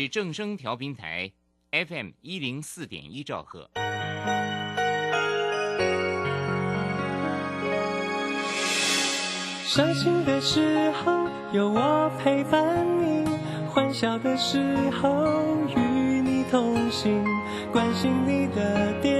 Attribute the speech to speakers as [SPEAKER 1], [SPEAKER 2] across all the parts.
[SPEAKER 1] 是正声调频台 FM 一零四点一兆赫。
[SPEAKER 2] 伤心的时候有我陪伴你，欢笑的时候与你同行，关心你的点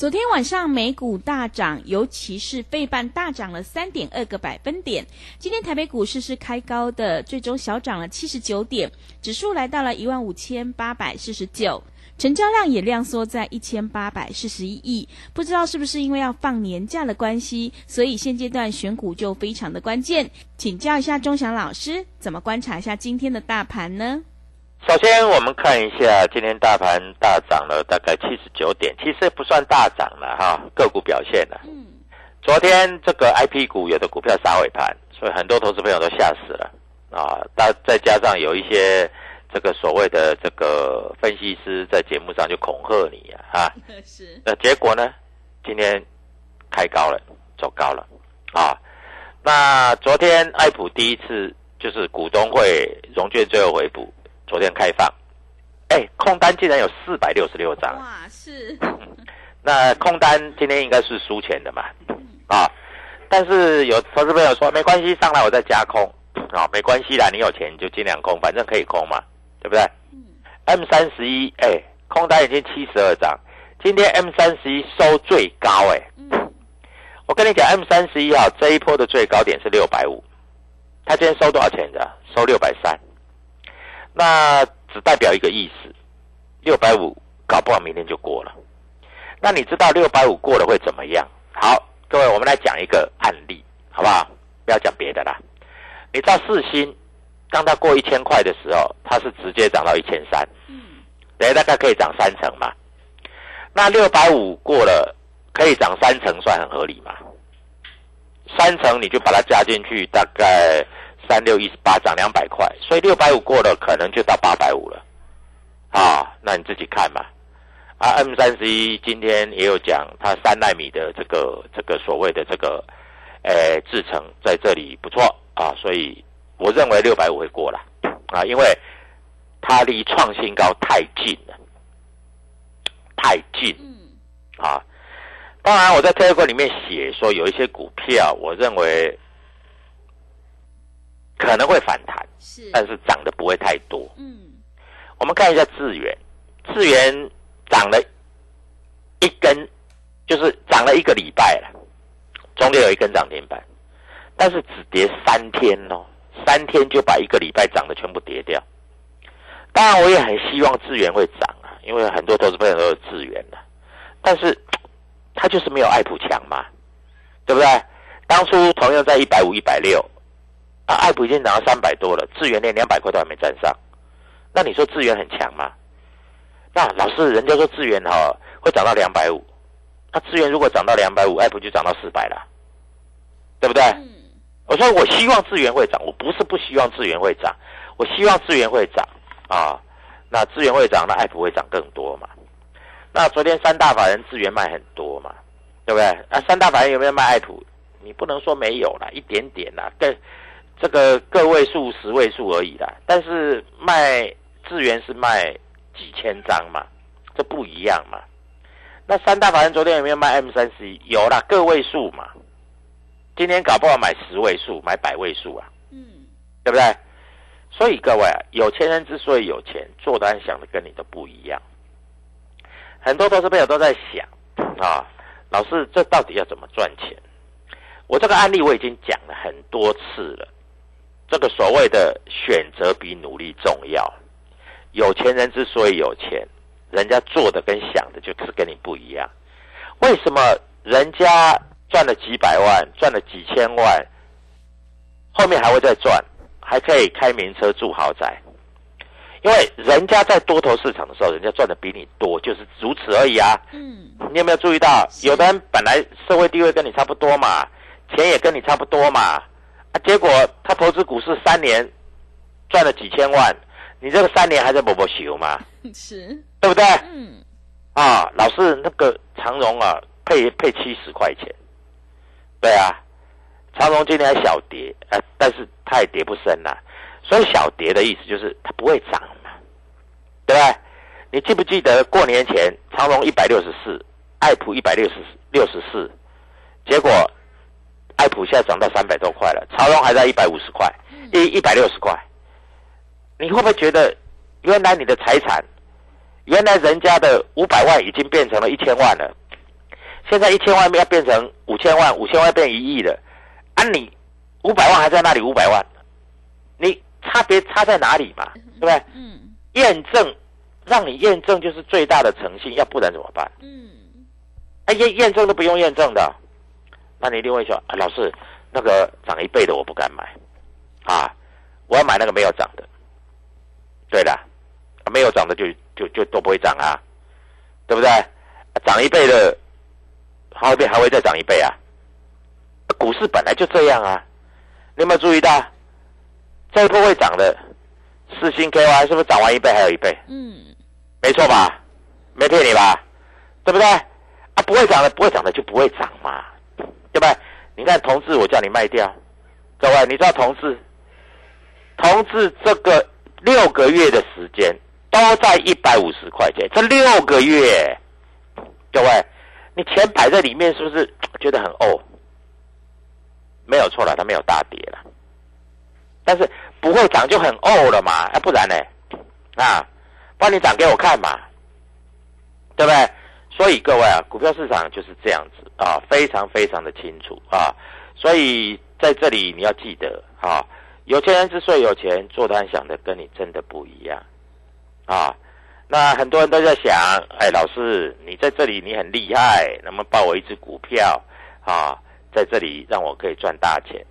[SPEAKER 3] 昨天晚上美股大涨，尤其是费半大涨了三点二个百分点。今天台北股市是开高的，最终小涨了七十九点，指数来到了一万五千八百四十九，成交量也量缩在一千八百四十一亿。不知道是不是因为要放年假的关系，所以现阶段选股就非常的关键。请教一下钟祥老师，怎么观察一下今天的大盘呢？
[SPEAKER 4] 首先，我们看一下今天大盘大涨了大概七十九点，其实不算大涨了哈，个股表现了。
[SPEAKER 3] 嗯，
[SPEAKER 4] 昨天这个 I P 股有的股票杀尾盘，所以很多投资朋友都吓死了啊！大再加上有一些这个所谓的这个分析师在节目上就恐吓你啊，啊，
[SPEAKER 3] 是，
[SPEAKER 4] 那结果呢？今天开高了，走高了啊！那昨天艾普第一次就是股东会融券最后回补。昨天开放，哎，空单竟然有四百六十六张，
[SPEAKER 3] 哇，是，
[SPEAKER 4] 那空单今天应该是输钱的嘛，啊，但是有投资朋友说没关系，上来我再加空，啊，没关系啦，你有钱你就尽量空，反正可以空嘛，对不对？M 三十一，哎，空单已经七十二张，今天 M 三十一收最高，哎，我跟你讲，M 三十一号这一波的最高点是六百五，它今天收多少钱的？收六百三。那只代表一个意思，六百五搞不好明天就过了。那你知道六百五过了会怎么样？好，各位，我们来讲一个案例，好不好？不要讲别的啦。你知道四星，当它过一千块的时候，它是直接涨到一千三，嗯，等大概可以涨三成嘛。那六百五过了，可以涨三成，算很合理嘛？三成你就把它加进去，大概。三六一十八涨两百块，所以六百五过了，可能就到八百五了，啊，那你自己看嘛。啊，M 三十一今天也有讲，它三纳米的这个这个所谓的这个，诶，制程在这里不错啊，所以我认为六百五会过了，啊，因为它离创新高太近了，太近，啊，当然我在推文里面写说有一些股票，我认为。可能会反弹，
[SPEAKER 3] 是，
[SPEAKER 4] 但是涨的不会太多。嗯，我们看一下智源，智源涨了一根，就是涨了一个礼拜了，中间有一根涨停板，但是只跌三天哦，三天就把一个礼拜涨的全部跌掉。当然，我也很希望智源会涨啊，因为很多投资朋友都有智源的，但是它就是没有爱普强嘛，对不对？当初同样在一百五、一百六。啊，爱普已经涨到三百多了，智源连两百块都还没站上，那你说智源很强吗？那老师，人家说智源哈会涨到两百五，那资源如果涨到两百五，爱普就涨到四百了，对不对？
[SPEAKER 3] 嗯
[SPEAKER 4] 我说我希望资源会涨，我不是不希望资源会涨，我希望资源会涨啊。那资源会涨，那爱普会涨更多嘛？那昨天三大法人资源卖很多嘛，对不对？啊，三大法人有没有卖爱普？你不能说没有啦，一点点啦，个这个个位数、十位数而已啦。但是卖智源是卖几千张嘛，这不一样嘛。那三大法人昨天有没有卖 M 三十一？有啦，个位数嘛。今天搞不好买十位数，买百位数啊，
[SPEAKER 3] 嗯
[SPEAKER 4] 对不对？所以各位啊，有钱人之所以有钱，做单想的跟你的不一样。很多投资朋友都在想啊，老师这到底要怎么赚钱？我这个案例我已经讲了很多次了。这个所谓的选择比努力重要。有钱人之所以有钱，人家做的跟想的就是跟你不一样。为什么人家赚了几百万，赚了几千万，后面还会再赚，还可以开名车住豪宅？因为人家在多头市场的时候，人家赚的比你多，就是如此而已啊。
[SPEAKER 3] 嗯
[SPEAKER 4] 你有没有注意到，有的人本来社会地位跟你差不多嘛，钱也跟你差不多嘛，啊，结果他投资股市三年赚了几千万，你这个三年还在搏搏修吗，
[SPEAKER 3] 是。
[SPEAKER 4] 对不对？
[SPEAKER 3] 嗯。
[SPEAKER 4] 啊，老师那个长荣啊，配配七十块钱，对啊，长荣今天还小跌，啊，但是它也跌不深呐、所以小跌的意思就是它不会涨嘛，对不对？你记不记得过年前长荣一百六十四，爱普一百六十六十四，结果爱普现在涨到三百多块了，长荣还在一百五十块，一一百六十块，你会不会觉得原来你的财产？原来人家的五百万已经变成了一千万了，现在一千万要变成五千万，五千万变一亿了，啊你五百万还在那里五百万，你差别差在哪里嘛？对不对？
[SPEAKER 3] 嗯
[SPEAKER 4] 验证，让你验证就是最大的诚信，要不然怎么办？
[SPEAKER 3] 嗯
[SPEAKER 4] 哎验验证都不用验证的，那你一定会说，啊、老师那个涨一倍的我不敢买，啊，我要买那个没有涨的。对的，啊没有涨的就就就都不会涨啊，对不对？啊涨一倍的，后面还会再涨一倍啊。股市本来就这样啊，你有没有注意到？这一波会涨的，四星 KY 是不是涨完一倍还有一倍？
[SPEAKER 3] 嗯
[SPEAKER 4] 没错吧？没骗你吧？对不对？啊，不会涨的，不会涨的就不会涨嘛，对不对？你看同志，我叫你卖掉，各位，你知道同志，同志这个六个月的时间都在一百五十块钱，这六个月，各位，你钱摆在里面是不是觉得很哦？没有错了，它没有大跌了，但是不会涨就很哦了嘛，啊，不然呢？啊，不然你涨给我看嘛，对不对？所以各位啊，股票市场就是这样子啊，非常非常的清楚啊。所以在这里你要记得啊，有钱人之所以有钱，做单想的跟你真的不一样啊。那很多人都在想，哎，老师，你在这里你很厉害，能不能报我一只股票啊？在这里让我可以赚大钱。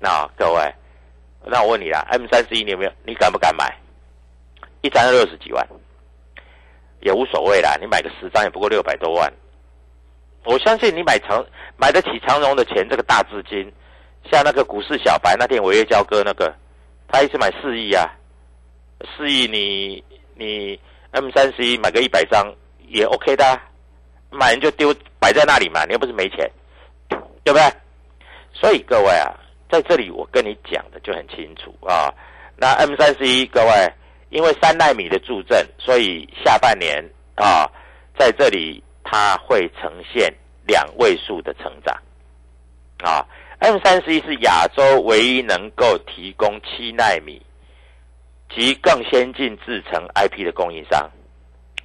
[SPEAKER 4] 那各位，那我问你啦，M 三十一你有没有？你敢不敢买？一张六十几万，也无所谓啦。你买个十张也不过六百多万。我相信你买长买得起长荣的钱，这个大资金，像那个股市小白那天违约交割那个，他一次买四亿啊，四亿你你 M 三十一买个一百张也 OK 的、买人就丢摆在那里嘛，你又不是没钱，对不对？所以各位啊，在这里我跟你讲的就很清楚啊。那 M 三十一各位，因为三纳米的助阵，所以下半年啊，在这里它会呈现两位数的成长啊。M 三十一是亚洲唯一能够提供七纳米及更先进制程 IP 的供应商，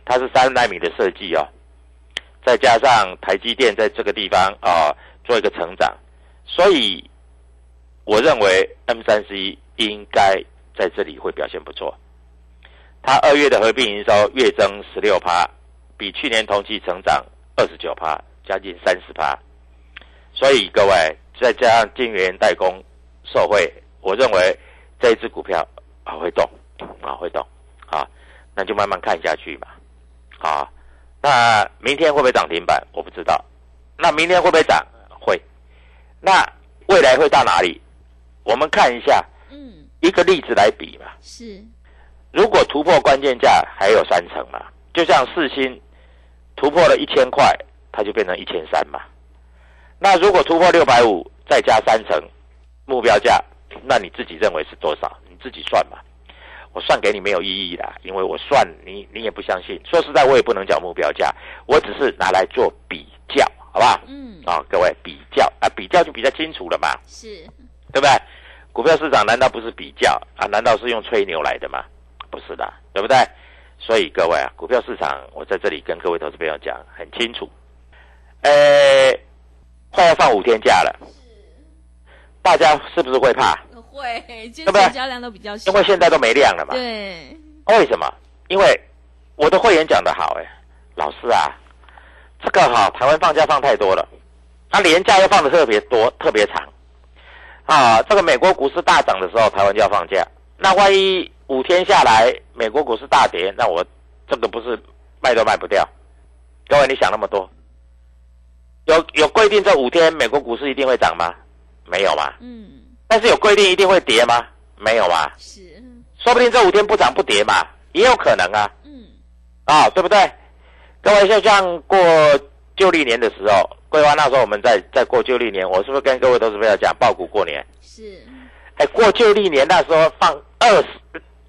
[SPEAKER 4] 它是三纳米的设计哦，再加上台积电在这个地方啊做一个成长，所以我认为 M 三十一应该在这里会表现不错。它二月的合并营收月增十六趴，比去年同期成长二十九趴，将近三十趴。所以各位再加上晶圆代工受惠，我认为这一只股票啊会动啊会动啊，那就慢慢看下去嘛啊。那明天会不会涨停板？我不知道。那明天会不会涨？会。那未来会到哪里？我们看一下，
[SPEAKER 3] 嗯，
[SPEAKER 4] 一个例子来比嘛。
[SPEAKER 3] 是，
[SPEAKER 4] 如果突破关键价还有三成嘛，就像四星突破了一千块，它就变成一千三嘛。那如果突破六百五，再加三成目标价，那你自己认为是多少？你自己算嘛。我算给你没有意义啦，因为我算你你也不相信。说实在，我也不能讲目标价，我只是拿来做比较，好不好？
[SPEAKER 3] 嗯，
[SPEAKER 4] 啊、各位比较啊，比较就比较清楚了嘛，
[SPEAKER 3] 是，
[SPEAKER 4] 对不对？股票市场难道不是比较啊？难道是用吹牛来的吗？不是的，对不对？所以各位啊，股票市场，我在这里跟各位投资朋友讲很清楚，呃，快要放五天假了，大家是不是会怕？
[SPEAKER 3] 会，今
[SPEAKER 4] 对不对
[SPEAKER 3] 成交量都比较小，
[SPEAKER 4] 因为现在都没量了嘛。
[SPEAKER 3] 对，
[SPEAKER 4] 为什么？因为我的会员讲得好，哎，老师啊，这个哈、台湾放假放太多了，那、连假又放的特别多，特别长，啊，这个美国股市大涨的时候，台湾就要放假，那万一五天下来，美国股市大跌，那我这个不是卖都卖不掉？各位，你想那么多？有有规定这五天美国股市一定会涨吗？没有嘛。
[SPEAKER 3] 嗯，
[SPEAKER 4] 但是有规定一定会跌吗？没有嘛。
[SPEAKER 3] 是，
[SPEAKER 4] 说不定这五天不涨不跌嘛，也有可能啊。
[SPEAKER 3] 嗯，
[SPEAKER 4] 啊，对不对？各位，就像过旧历年的时候，桂花那时候我们在在过旧历年，我是不是跟各位投资朋友讲报股过年？
[SPEAKER 3] 是，
[SPEAKER 4] 哎，过旧历年那时候放二十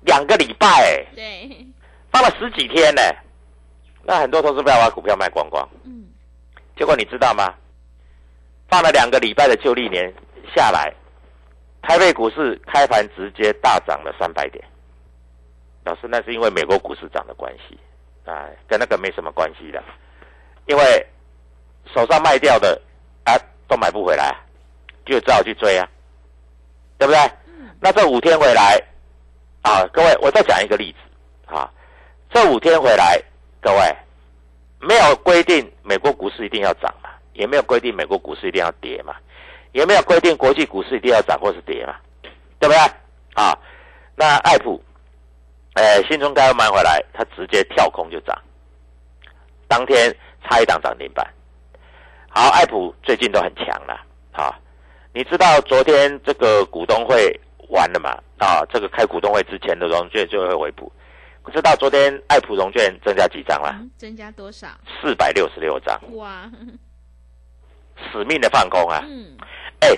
[SPEAKER 4] 两个礼拜，哎，
[SPEAKER 3] 对，
[SPEAKER 4] 放了十几天呢。那很多投资不要把股票卖光光，
[SPEAKER 3] 嗯，
[SPEAKER 4] 结果你知道吗？放了两个礼拜的旧历年下来，台北股市开盘直接大涨了三百点。老师，那是因为美国股市涨的关系啊，跟那个没什么关系的，因为手上卖掉的啊都买不回来，就只好去追啊，对不对？那这五天回来啊，各位，我再讲一个例子啊，这五天回来，各位没有规定美国股市一定要涨嘛，也没有规定美国股市一定要跌嘛，也没有规定国际股市一定要涨或是跌嘛，对不对？啊，那艾普，呃，新中开买回来，它直接跳空就涨，当天差一档涨停板。好，艾普最近都很强了，好，你知道昨天这个股东会完了嘛？啊，这个开股东会之前的融券就会回补。知道昨天爱普融券增加几张了？
[SPEAKER 3] 嗯增加多少？
[SPEAKER 4] 四百六十六张，
[SPEAKER 3] 哇，
[SPEAKER 4] 死命的放空啊！
[SPEAKER 3] 嗯，
[SPEAKER 4] 哎，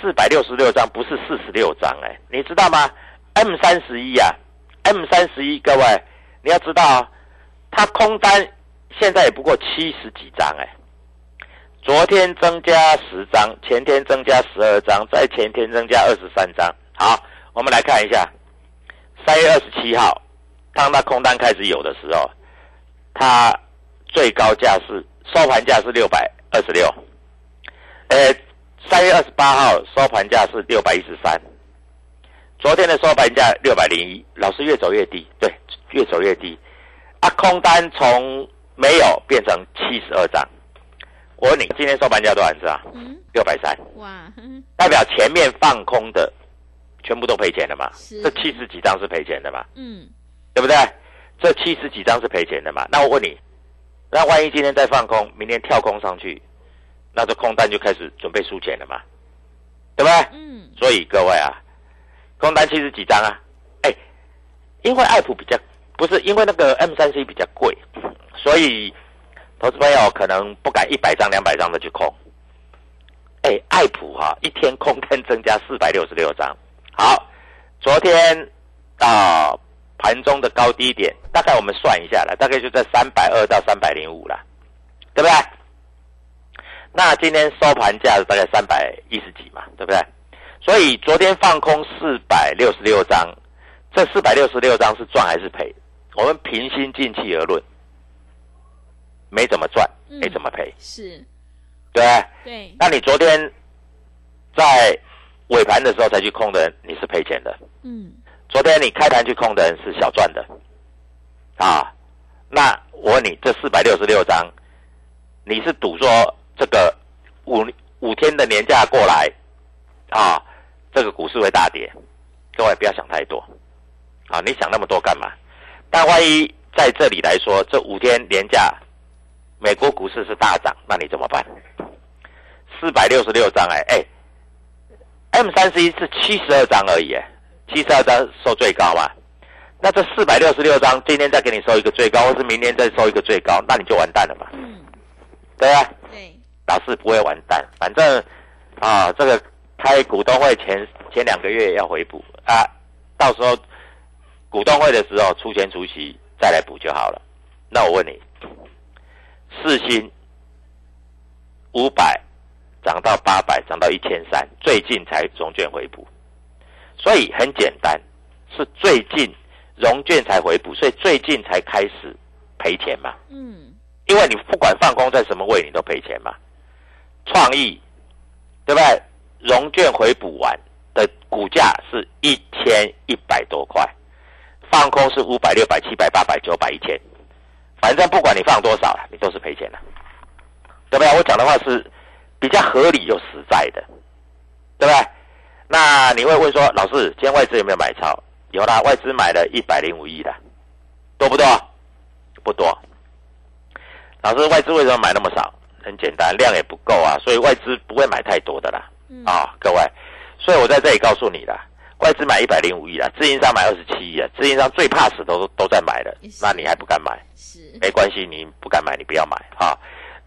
[SPEAKER 4] 四百六十六张不是四十六张哎，你知道吗？M 三十一啊，M 三十一，各位你要知道啊，它空单现在也不过七十几张哎，昨天增加十张，前天增加十二张，在前天增加二十三张。好，我们来看一下，三月二十七号，当它空单开始有的时候，它最高价是收盘价是六百二十六。呃，三月二十八号收盘价是六百一十三，昨天的收盘价六百零一，老是越走越低，对，越走越低。啊，空单从没有变成七十二张。我问你，今天收盘价多少你知道？
[SPEAKER 3] 嗯，
[SPEAKER 4] 六百三，
[SPEAKER 3] 哇，嗯
[SPEAKER 4] 代表前面放空的全部都赔钱的嘛？
[SPEAKER 3] 是
[SPEAKER 4] 这七十几张是赔钱的嘛？
[SPEAKER 3] 嗯，
[SPEAKER 4] 对不对？这七十几张是赔钱的嘛？那我问你，那万一今天再放空，明天跳空上去，那这空单就开始准备输钱了嘛？对不对？
[SPEAKER 3] 嗯，
[SPEAKER 4] 所以各位啊，空单七十几张啊，哎，因为爱普比较不是因为那个 M 三 C 比较贵，所以投资朋友可能不敢一百张两百张的去空。哎，爱普哈、一天空单增加四百六十六张。好，昨天到盘中的高低点，大概我们算一下了，大概就在三百二到三百零五了，对不对？那今天收盘价大概三百一十几嘛，对不对？所以昨天放空四百六十六张，这四百六十六张是赚还是赔？我们平心静气而论，没怎么赚，
[SPEAKER 3] 嗯
[SPEAKER 4] 没怎么赔，
[SPEAKER 3] 是，
[SPEAKER 4] 对？
[SPEAKER 3] 对，
[SPEAKER 4] 那你昨天在尾盘的时候才去空的人，你是赔钱的。
[SPEAKER 3] 嗯，
[SPEAKER 4] 昨天你开盘去空的人是小赚的，啊，那我问你，这四百六十六张，你是赌说这个五五天的年假过来，啊，这个股市会大跌？各位不要想太多，啊，你想那么多干嘛？但万一在这里来说，这五天年假美国股市是大涨，那你怎么办？四百六十六张哎哎，M 三十一是七十二张而已，七十二张收最高嘛？那这四百六十六张，今天再给你收一个最高，或是明天再收一个最高，那你就完蛋了嘛？
[SPEAKER 3] 嗯，
[SPEAKER 4] 对啊，
[SPEAKER 3] 对，
[SPEAKER 4] 老师不会完蛋，反正啊，这个开股东会前前两个月要回补啊，到时候股东会的时候出钱出息再来补就好了。那我问你，四星五百涨到八百，涨到一千三，最近才融券回补，所以很简单，是最近融券才回补，所以最近才开始赔钱嘛。
[SPEAKER 3] 嗯，
[SPEAKER 4] 因为你不管放空在什么位，你都赔钱嘛。创意，对不对？融券回补完的股价是一千一百多块，放空是五百、六百、七百、八百、九百、一千，反正不管你放多少，你都是赔钱的，对不对？我讲的话是比较合理又实在的，对不对？那你会问说，老师，今天外资有没有买超？有啦，外资买了一百零五亿的，多不多？不多。老师，外资为什么买那么少？很简单，量也不够啊，所以外资不会买太多的啦。
[SPEAKER 3] 嗯
[SPEAKER 4] 啊，各位，所以我在这里告诉你啦，外资买一百零五亿啦，自营商买二十七亿啊，自营商最怕死都都在买了，那你还不敢买？
[SPEAKER 3] 是，
[SPEAKER 4] 没关系，你不敢买，你不要买哈、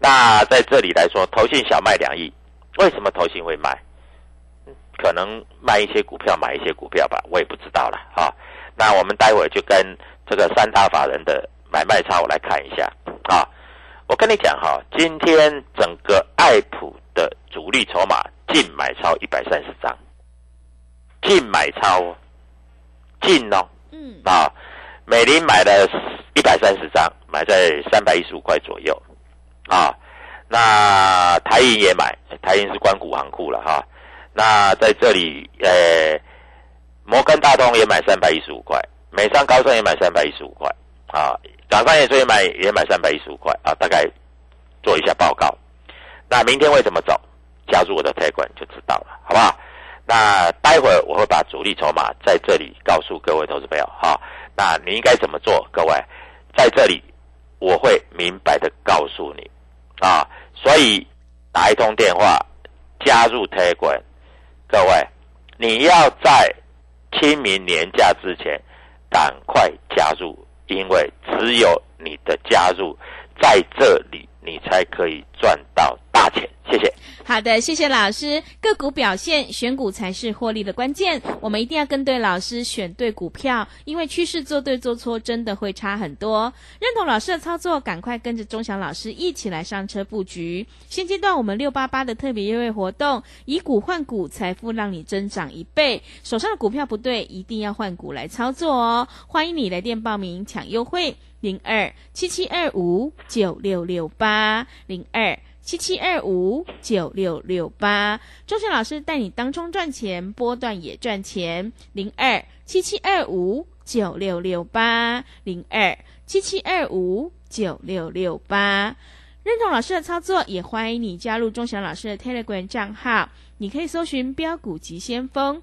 [SPEAKER 4] 那在这里来说，投信小卖两亿，为什么投信会卖？嗯可能卖一些股票，买一些股票吧，我也不知道了哈、那我们待会儿就跟这个三大法人的买卖差，我来看一下啊。我跟你讲哈，今天整个爱普的主力筹码净买超一百三十张，净买超哦，净哦，
[SPEAKER 3] 嗯，
[SPEAKER 4] 啊，美林买了一百三十张，买在三百一十五块左右，啊，那台银也买，台银是关谷行库了哈，那在这里，呃，摩根大通也买三百一十五块，美商高盛也买三百一十五块，啊，港商也所以买也买三百一十五块啊，大概做一下报告。那明天会怎么走？加入我的财管就知道了，好不好？那待会儿我会把主力筹码在这里告诉各位投资朋友哈。那你应该怎么做？各位在这里我会明白的告诉你啊。所以打一通电话加入 Tay 官各位你要在清明年假之前赶快加入，因为只有你的加入在这里，你才可以赚到大钱。谢谢。
[SPEAKER 3] 好的，谢谢老师。个股表现，选股才是获利的关键。我们一定要跟对老师，选对股票，因为趋势做对做错真的会差很多。认同老师的操作，赶快跟着钟祥老师一起来上车布局。现阶段我们六八八的特别优惠活动，以股换股，财富让你增长一倍。手上的股票不对，一定要换股来操作哦。欢迎你来电报名抢优惠，零二七七二五九六六八零二。七七二五九六六八，周旋老师带你当中赚钱，波段也赚钱。零二七七二五九六六八，零二七七二五九六六八。认同老师的操作，也欢迎你加入钟祥老师的 Telegram 账号，你可以搜寻“标股急先锋”。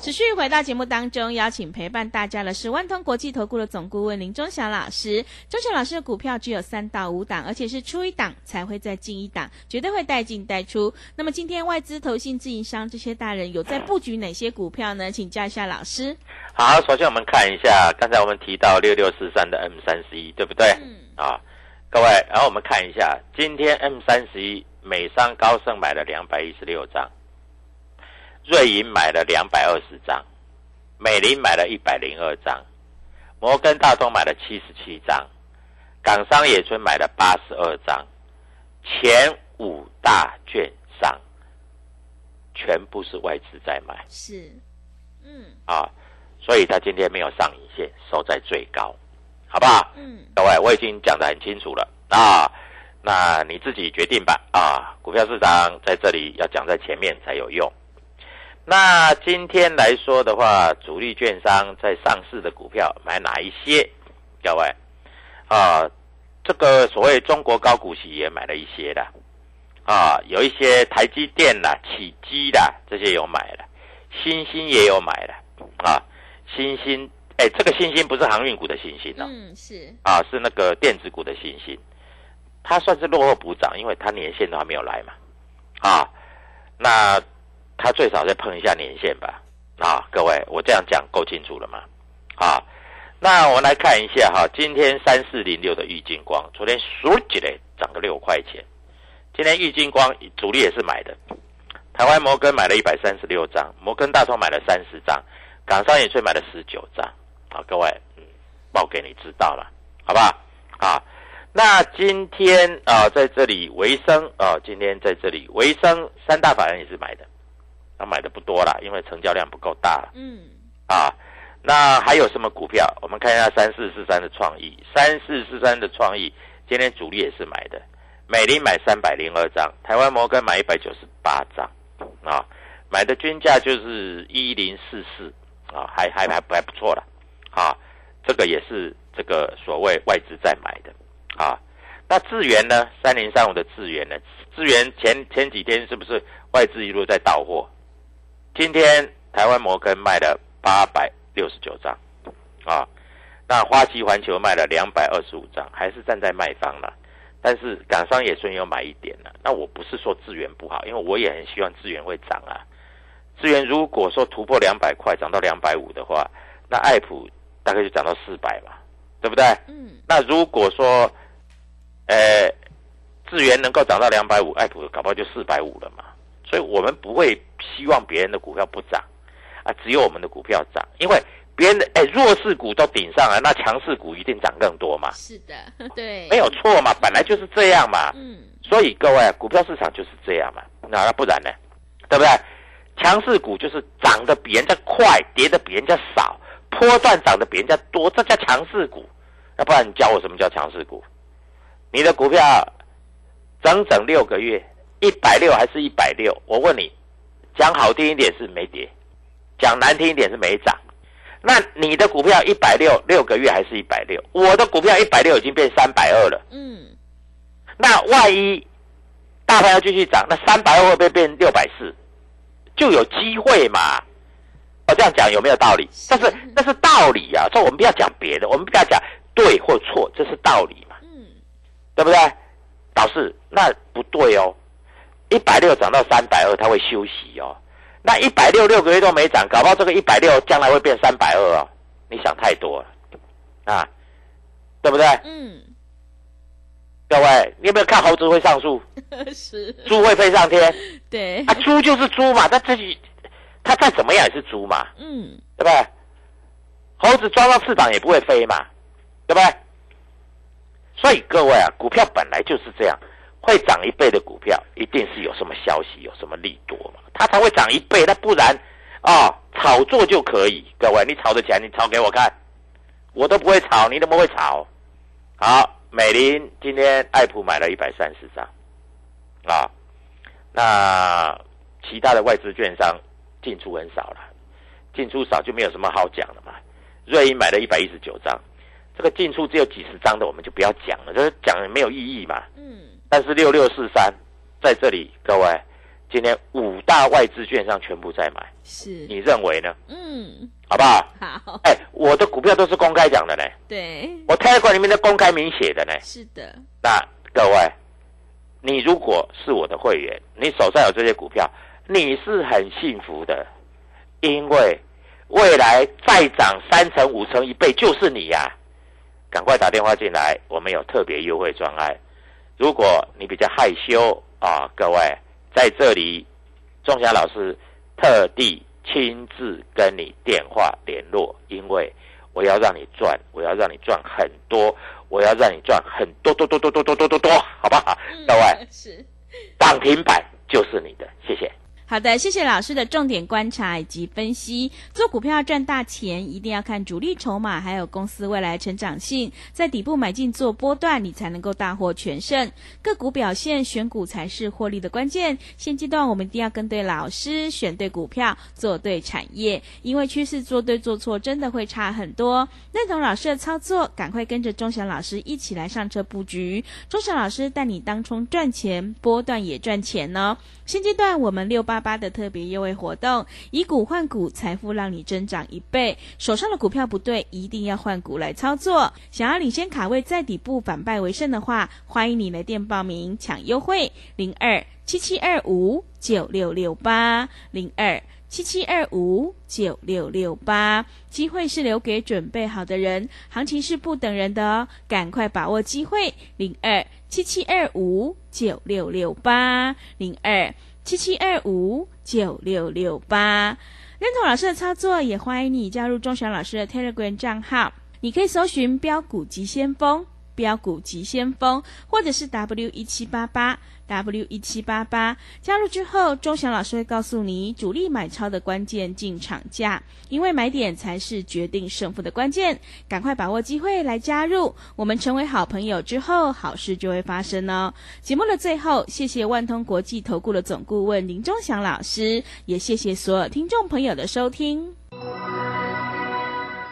[SPEAKER 3] 持续回到节目当中，邀请陪伴大家的是万通国际投顾的总顾问林忠祥老师。忠祥老师的股票只有三到五档，而且是出一档才会再进一档，绝对会带进带出。那么今天外资、投信、自营商这些大人有在布局哪些股票呢？请教一下老师。
[SPEAKER 4] 好，首先我们看一下，刚才我们提到六六四三的 M 三十一，对不对？
[SPEAKER 3] 嗯，
[SPEAKER 4] 啊，各位，然后我们看一下，今天 M 三十一，美商高盛买了两百一十六张，瑞银买了两百二十张，美林买了一百零二张，摩根大通买了七十七张，港商野村买了八十二张，前五大券商全部是外资在买
[SPEAKER 3] 是，嗯
[SPEAKER 4] 啊，所以他今天没有上影线，收在最高，好不好？
[SPEAKER 3] 嗯，
[SPEAKER 4] 各位，我已经讲得很清楚了啊，那你自己决定吧啊。股票市场在这里要讲在前面才有用。那今天来说的话，主力券商在上市的股票买哪一些？各位啊，这个所谓中国高股息也买了一些的啊，有一些台积电啦、起基啦这些有买了，新兴也有买了。啊，新兴哎，这个新兴不是航运股的新兴哦。
[SPEAKER 3] 嗯是，
[SPEAKER 4] 啊，是那个电子股的新兴，它算是落后补涨，因为它年限都还没有来嘛，啊，那它最少再碰一下年线吧，啊，各位，我这样讲够清楚了吗？啊，那我们来看一下哈，今天三四零六的玉金光，昨天数起来涨个六块钱，今天玉金光主力也是买的，台湾摩根买了一百三十六张，摩根大通买了三十张，港商也却买了十九张，啊，各位，嗯，报给你知道了，好不好？啊，那今天啊，在这里维生啊，今天在这里维生三大法人也是买的，他买的不多啦，因为成交量不够大了
[SPEAKER 3] 嗯
[SPEAKER 4] 啊。那还有什么股票？我们看一下三四四三的创意，三四四三的创意，今天主力也是买的，美林买三百零二张，台湾摩根买一百九十八张，啊，买的均价就是一零四四，啊，还还还还不错了，啊，这个也是这个所谓外资在买的，啊，那智源呢？三零三五的智源呢？智源前前几天是不是外资一路在到货？今天台湾摩根卖了八百六十九张，啊，那花旗环球卖了两百二十五张，还是站在卖方了。但是港商也顺有买一点了。那我不是说资源不好，因为我也很希望资源会涨啊。资源如果说突破两百块，涨到两百五的话，那爱普大概就涨到四百嘛，对不对？
[SPEAKER 3] 嗯
[SPEAKER 4] 那如果说，呃，智源能够涨到两百五，爱普搞不好就四百五了嘛。所以我们不会希望别人的股票不涨，啊，只有我们的股票涨，因为别人的哎弱势股都顶上来，那强势股一定涨更多嘛，
[SPEAKER 3] 是的，对，
[SPEAKER 4] 没有错嘛，本来就是这样嘛。
[SPEAKER 3] 嗯
[SPEAKER 4] 所以各位，股票市场就是这样嘛，那那不然呢？对不对？强势股就是涨得比人家快，跌得比人家少，波段涨得比人家多，这叫强势股。要不然你教我什么叫强势股？你的股票整整六个月，一百六还是一百六？我问你，讲好听一点是没跌，讲难听一点是没涨。那你的股票一百六六个月还是一百六？我的股票一百六已经变三百二了。
[SPEAKER 3] 嗯
[SPEAKER 4] 那万一大盘要继续涨，那三百二会不会变六百四？就有机会嘛？我这样讲有没有道理？但是那是道理啊，这我们不要讲别的，我们不要讲对或错，这是道理嘛，
[SPEAKER 3] 嗯
[SPEAKER 4] 对不对？导师，那不对哦，一百六涨到三百二，它会休息哦。那一百六六个月都没涨，搞不好这个一百六将来会变三百二哦。你想太多了啊，对不对？
[SPEAKER 3] 嗯，
[SPEAKER 4] 各位，你有没有看猴子会上树，
[SPEAKER 3] 是，
[SPEAKER 4] 猪会飞上天？
[SPEAKER 3] 对，
[SPEAKER 4] 啊，猪就是猪嘛，它自己它再怎么样也是猪嘛，
[SPEAKER 3] 嗯
[SPEAKER 4] 对不对？猴子抓到翅膀也不会飞嘛，对不对？所以各位啊，股票本来就是这样，会涨一倍的股票，一定是有什么消息，有什么利多嘛，它才会涨一倍。那不然啊、炒作就可以。各位，你炒的钱，你炒给我看，我都不会炒，你怎么会炒？好，美林今天爱普买了一百三十张，啊，那其他的外资券商进出很少了，进出少就没有什么好讲的嘛。瑞银买了一百一十九张，这个进出只有几十张的，我们就不要讲了，这讲没有意义嘛。
[SPEAKER 3] 嗯
[SPEAKER 4] 但是六六四三在这里，各位，今天五大外资券商全部在买，
[SPEAKER 3] 是，
[SPEAKER 4] 你认为呢？
[SPEAKER 3] 嗯
[SPEAKER 4] 好不好？
[SPEAKER 3] 好，
[SPEAKER 4] 哎，我的股票都是公开讲的呢，
[SPEAKER 3] 对，
[SPEAKER 4] 我 Telegram 里面的公开明写的呢。
[SPEAKER 3] 是的，
[SPEAKER 4] 那各位，你如果是我的会员，你手上有这些股票，你是很幸福的，因为未来再涨三成、五成、一倍就是你呀、赶快打电话进来，我们有特别优惠专案。如果你比较害羞啊，各位在这里，仲霞老师特地亲自跟你电话联络，因为我要让你赚，我要让你赚很多，我要让你赚很多多多多多多多多多，好不好？各位。涨停 板就是你的，谢谢。
[SPEAKER 3] 好的，谢谢老师的重点观察以及分析。做股票赚大钱，一定要看主力筹码，还有公司未来成长性，在底部买进做波段，你才能够大获全胜。个股表现，选股才是获利的关键。现阶段我们一定要跟对老师，选对股票，做对产业，因为趋势做对做错真的会差很多。认同老师的操作，赶快跟着钟祥老师一起来上车布局。钟祥老师带你当冲赚钱，波段也赚钱呢。现阶段我们六八八的特别优惠活动，以股换股，财富让你增长一倍。手上的股票不对，一定要换股来操作。想要领先卡位，在底部反败为胜的话，欢迎你来电报名抢优惠，零二七七二五九六六八零二。七七二五九六六八，机会是留给准备好的人，行情是不等人的哦，赶快把握机会，零二七七二五九六六八零二七七二五九六六八。认同老师的操作，也欢迎你加入钟祥老师的 Telegram 账号，你可以搜寻“标股急先锋”。标股急先锋，或者是 W 一七八八 W 一七八八，加入之后，钟祥老师会告诉你主力买超的关键进场价，因为买点才是决定胜负的关键，赶快把握机会来加入，我们成为好朋友之后，好事就会发生哦。节目的最后，谢谢万通国际投顾的总顾问林钟祥老师，也谢谢所有听众朋友的收听。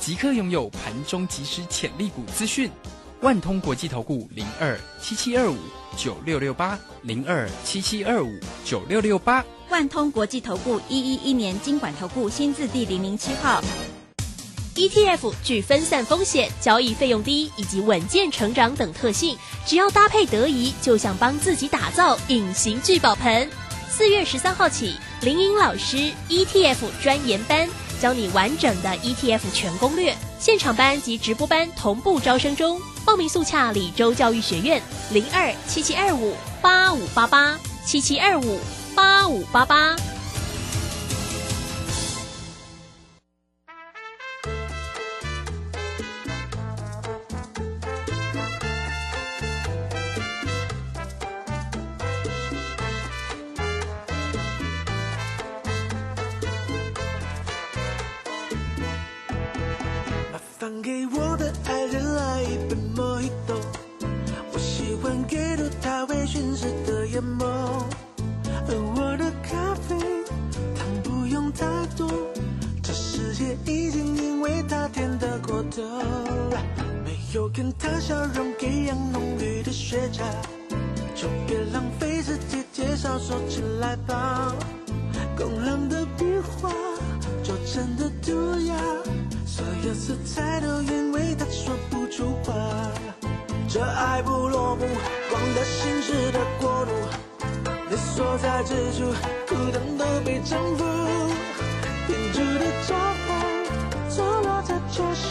[SPEAKER 5] 即刻拥有盘中即时潜力股资讯，万通国际投顾零二七七二五九六六八零二七七二五九六六八，
[SPEAKER 6] 万通国际投顾一一一年经管投顾新字第零零七号。
[SPEAKER 7] ETF 具分散风险、交易费用低以及稳健成长等特性，只要搭配得宜，就像帮自己打造隐形聚宝盆。四月十三号起，林颖老师 ETF 专研班。教你完整的 ETF 全攻略，现场班及直播班同步招生中，报名速洽李州教育学院零二七七二五八五八八七七二五八五八八。
[SPEAKER 2] 给我的征服。编织的招牌，坐落在桌上，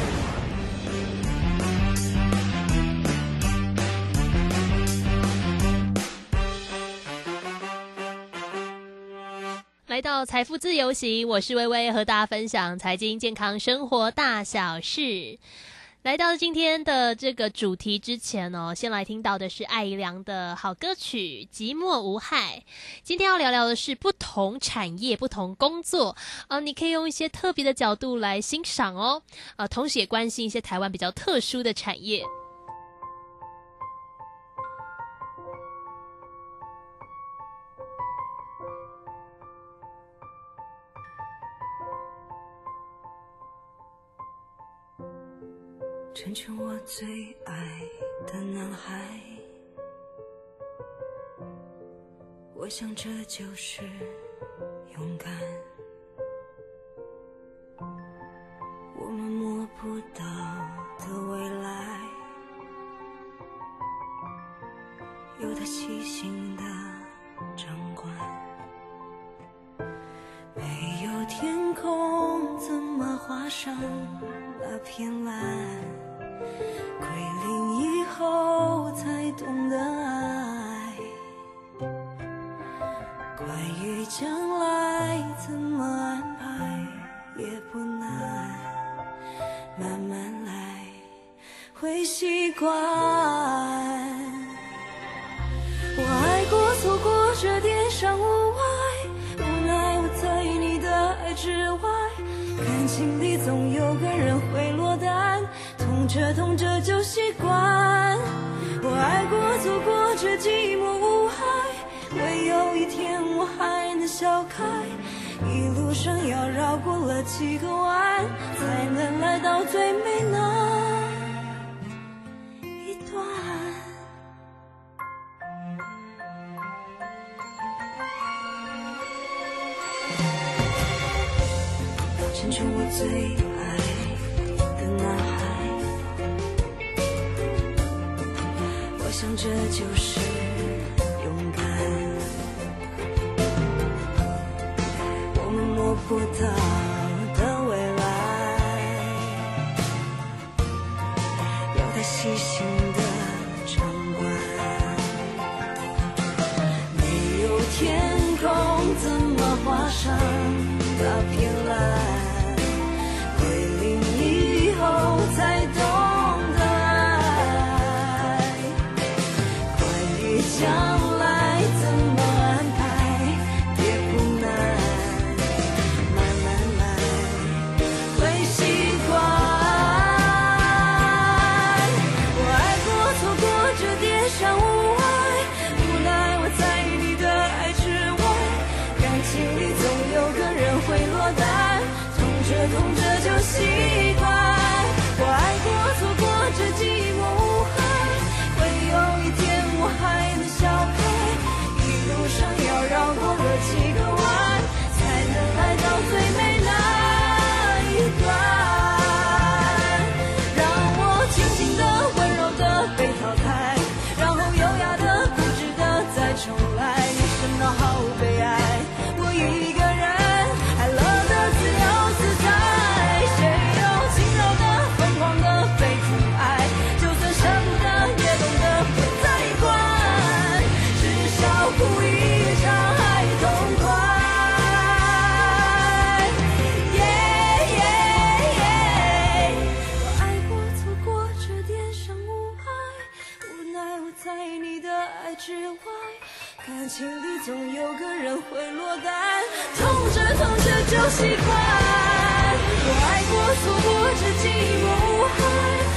[SPEAKER 7] 到财富自由行，我是微微，和大家分享财经、健康、生活大小事。来到今天的这个主题之前哦，先来听到的是艾怡良的好歌曲《寂寞无害》。今天要聊聊的是不同产业、不同工作啊，你可以用一些特别的角度来欣赏哦。呃，同时也关心一些台湾比较特殊的产业。
[SPEAKER 8] 成全我最爱的男孩，我想这就是勇敢。我们摸不到的未来，有他细心的掌管。没有天空，怎么画上那片蓝？归零以后才懂得爱，关于将来怎么安排也不难，慢慢来会习惯。我爱过错过这点伤无碍，无奈我在你的爱之外，感情里总有。着痛着就习惯，我爱过错过这寂寞无害，唯有一天我还能笑开。一路上要绕过了几个弯，才能来到最美那一段。成全我最这就是勇敢。我们摸不到习惯，我爱过错过这寂寞无憾。